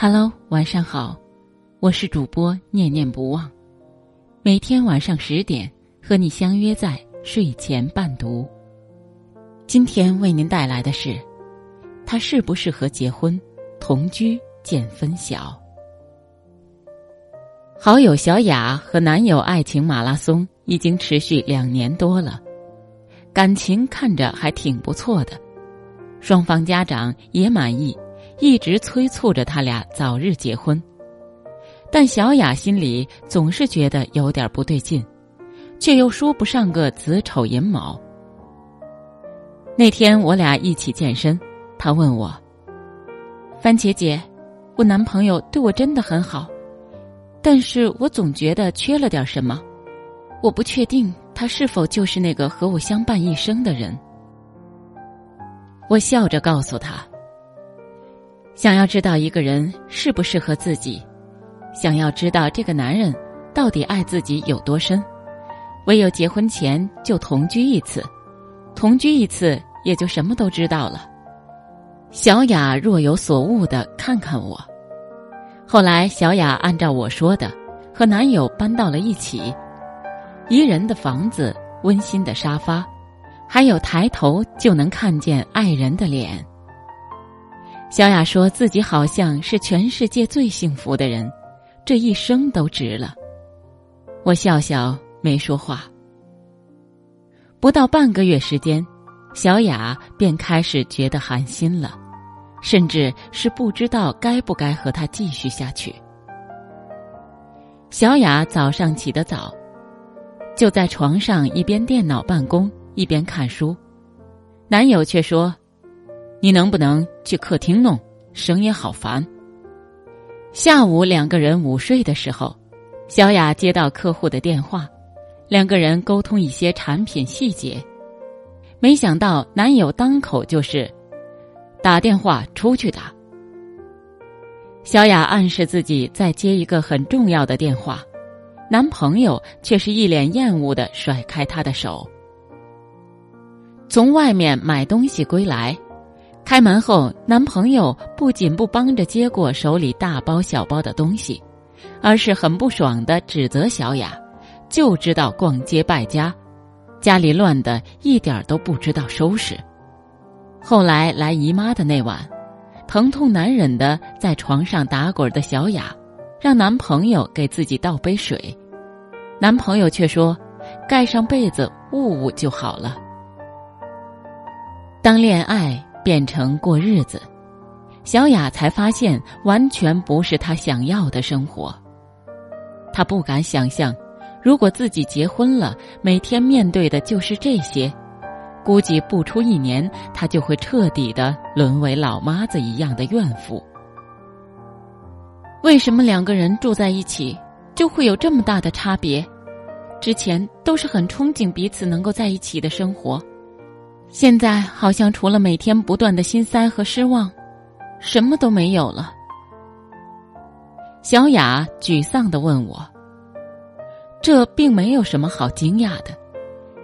Hello，晚上好，我是主播念念不忘，每天晚上十点和你相约在睡前伴读。今天为您带来的是，他适不适合结婚？同居见分晓。好友小雅和男友爱情马拉松已经持续两年多了，感情看着还挺不错的，双方家长也满意。一直催促着他俩早日结婚，但小雅心里总是觉得有点不对劲，却又说不上个子丑寅卯。那天我俩一起健身，她问我：“番茄姐，我男朋友对我真的很好，但是我总觉得缺了点什么，我不确定他是否就是那个和我相伴一生的人。”我笑着告诉他。想要知道一个人适不适合自己，想要知道这个男人到底爱自己有多深，唯有结婚前就同居一次，同居一次也就什么都知道了。小雅若有所悟的看看我，后来小雅按照我说的，和男友搬到了一起，宜人的房子，温馨的沙发，还有抬头就能看见爱人的脸。小雅说自己好像是全世界最幸福的人，这一生都值了。我笑笑没说话。不到半个月时间，小雅便开始觉得寒心了，甚至是不知道该不该和他继续下去。小雅早上起得早，就在床上一边电脑办公一边看书，男友却说。你能不能去客厅弄？声音好烦。下午两个人午睡的时候，小雅接到客户的电话，两个人沟通一些产品细节。没想到男友当口就是：“打电话出去打。”小雅暗示自己在接一个很重要的电话，男朋友却是一脸厌恶的甩开她的手。从外面买东西归来。开门后，男朋友不仅不帮着接过手里大包小包的东西，而是很不爽的指责小雅，就知道逛街败家，家里乱的一点都不知道收拾。后来来姨妈的那晚，疼痛难忍的在床上打滚的小雅，让男朋友给自己倒杯水，男朋友却说，盖上被子捂捂就好了。当恋爱。变成过日子，小雅才发现完全不是她想要的生活。她不敢想象，如果自己结婚了，每天面对的就是这些，估计不出一年，她就会彻底的沦为老妈子一样的怨妇。为什么两个人住在一起就会有这么大的差别？之前都是很憧憬彼此能够在一起的生活。现在好像除了每天不断的心塞和失望，什么都没有了。小雅沮丧的问我：“这并没有什么好惊讶的，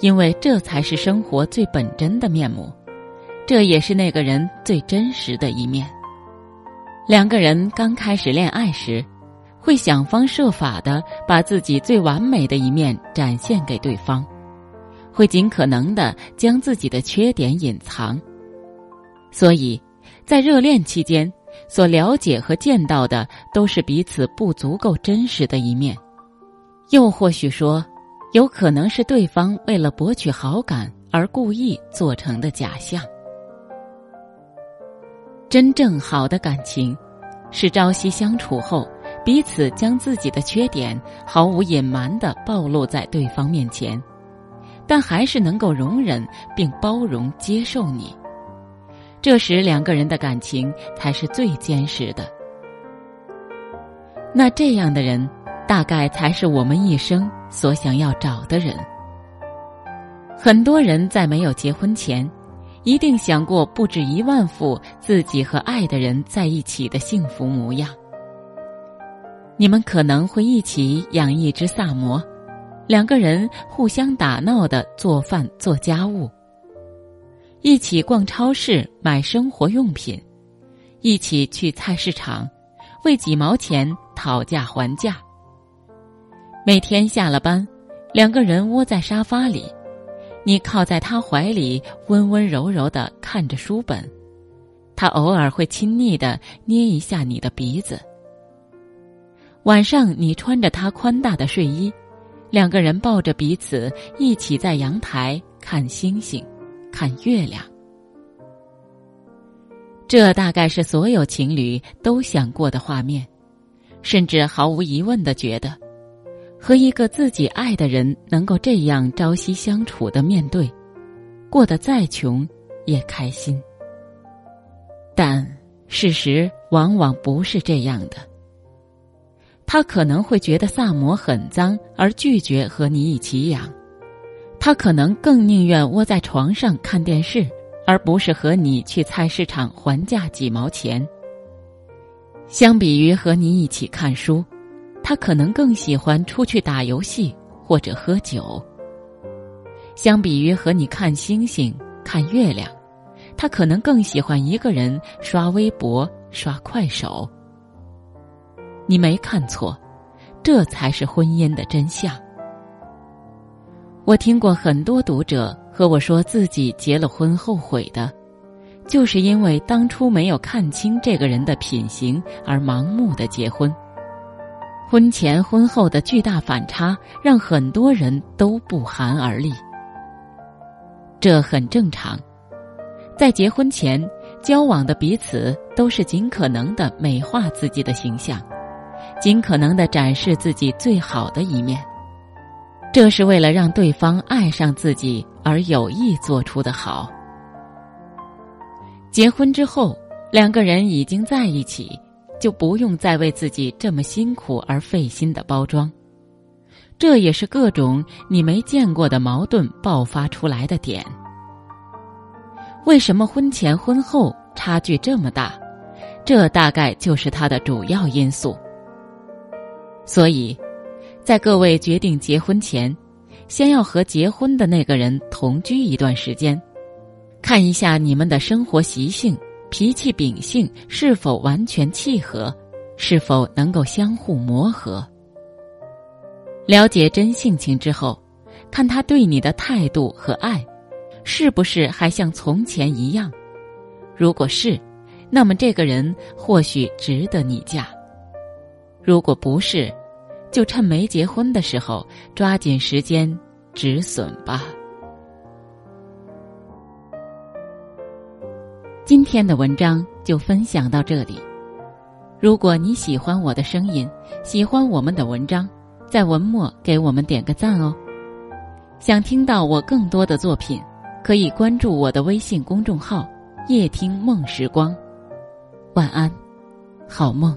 因为这才是生活最本真的面目，这也是那个人最真实的一面。两个人刚开始恋爱时，会想方设法的把自己最完美的一面展现给对方。”会尽可能的将自己的缺点隐藏，所以，在热恋期间所了解和见到的都是彼此不足够真实的一面，又或许说，有可能是对方为了博取好感而故意做成的假象。真正好的感情，是朝夕相处后，彼此将自己的缺点毫无隐瞒的暴露在对方面前。但还是能够容忍并包容接受你，这时两个人的感情才是最坚实的。那这样的人，大概才是我们一生所想要找的人。很多人在没有结婚前，一定想过不止一万副自己和爱的人在一起的幸福模样。你们可能会一起养一只萨摩。两个人互相打闹的做饭做家务，一起逛超市买生活用品，一起去菜市场，为几毛钱讨价还价。每天下了班，两个人窝在沙发里，你靠在他怀里，温温柔柔的看着书本，他偶尔会亲昵的捏一下你的鼻子。晚上，你穿着他宽大的睡衣，两个人抱着彼此，一起在阳台看星星，看月亮。这大概是所有情侣都想过的画面，甚至毫无疑问的觉得。和一个自己爱的人能够这样朝夕相处的面对，过得再穷也开心。但事实往往不是这样的。他可能会觉得萨摩很脏而拒绝和你一起养，他可能更宁愿窝在床上看电视，而不是和你去菜市场还价几毛钱。相比于和你一起看书。他可能更喜欢出去打游戏或者喝酒。相比于和你看星星、看月亮，他可能更喜欢一个人刷微博、刷快手。你没看错，这才是婚姻的真相。我听过很多读者和我说自己结了婚后悔的，就是因为当初没有看清这个人的品行而盲目的结婚。婚前婚后的巨大反差，让很多人都不寒而栗。这很正常，在结婚前交往的彼此都是尽可能的美化自己的形象，尽可能的展示自己最好的一面。这是为了让对方爱上自己而有意做出的好。结婚之后，两个人已经在一起。就不用再为自己这么辛苦而费心的包装，这也是各种你没见过的矛盾爆发出来的点。为什么婚前婚后差距这么大？这大概就是它的主要因素。所以，在各位决定结婚前，先要和结婚的那个人同居一段时间，看一下你们的生活习性。脾气秉性是否完全契合，是否能够相互磨合？了解真性情之后，看他对你的态度和爱，是不是还像从前一样？如果是，那么这个人或许值得你嫁；如果不是，就趁没结婚的时候，抓紧时间止损吧。今天的文章就分享到这里。如果你喜欢我的声音，喜欢我们的文章，在文末给我们点个赞哦。想听到我更多的作品，可以关注我的微信公众号“夜听梦时光”。晚安，好梦。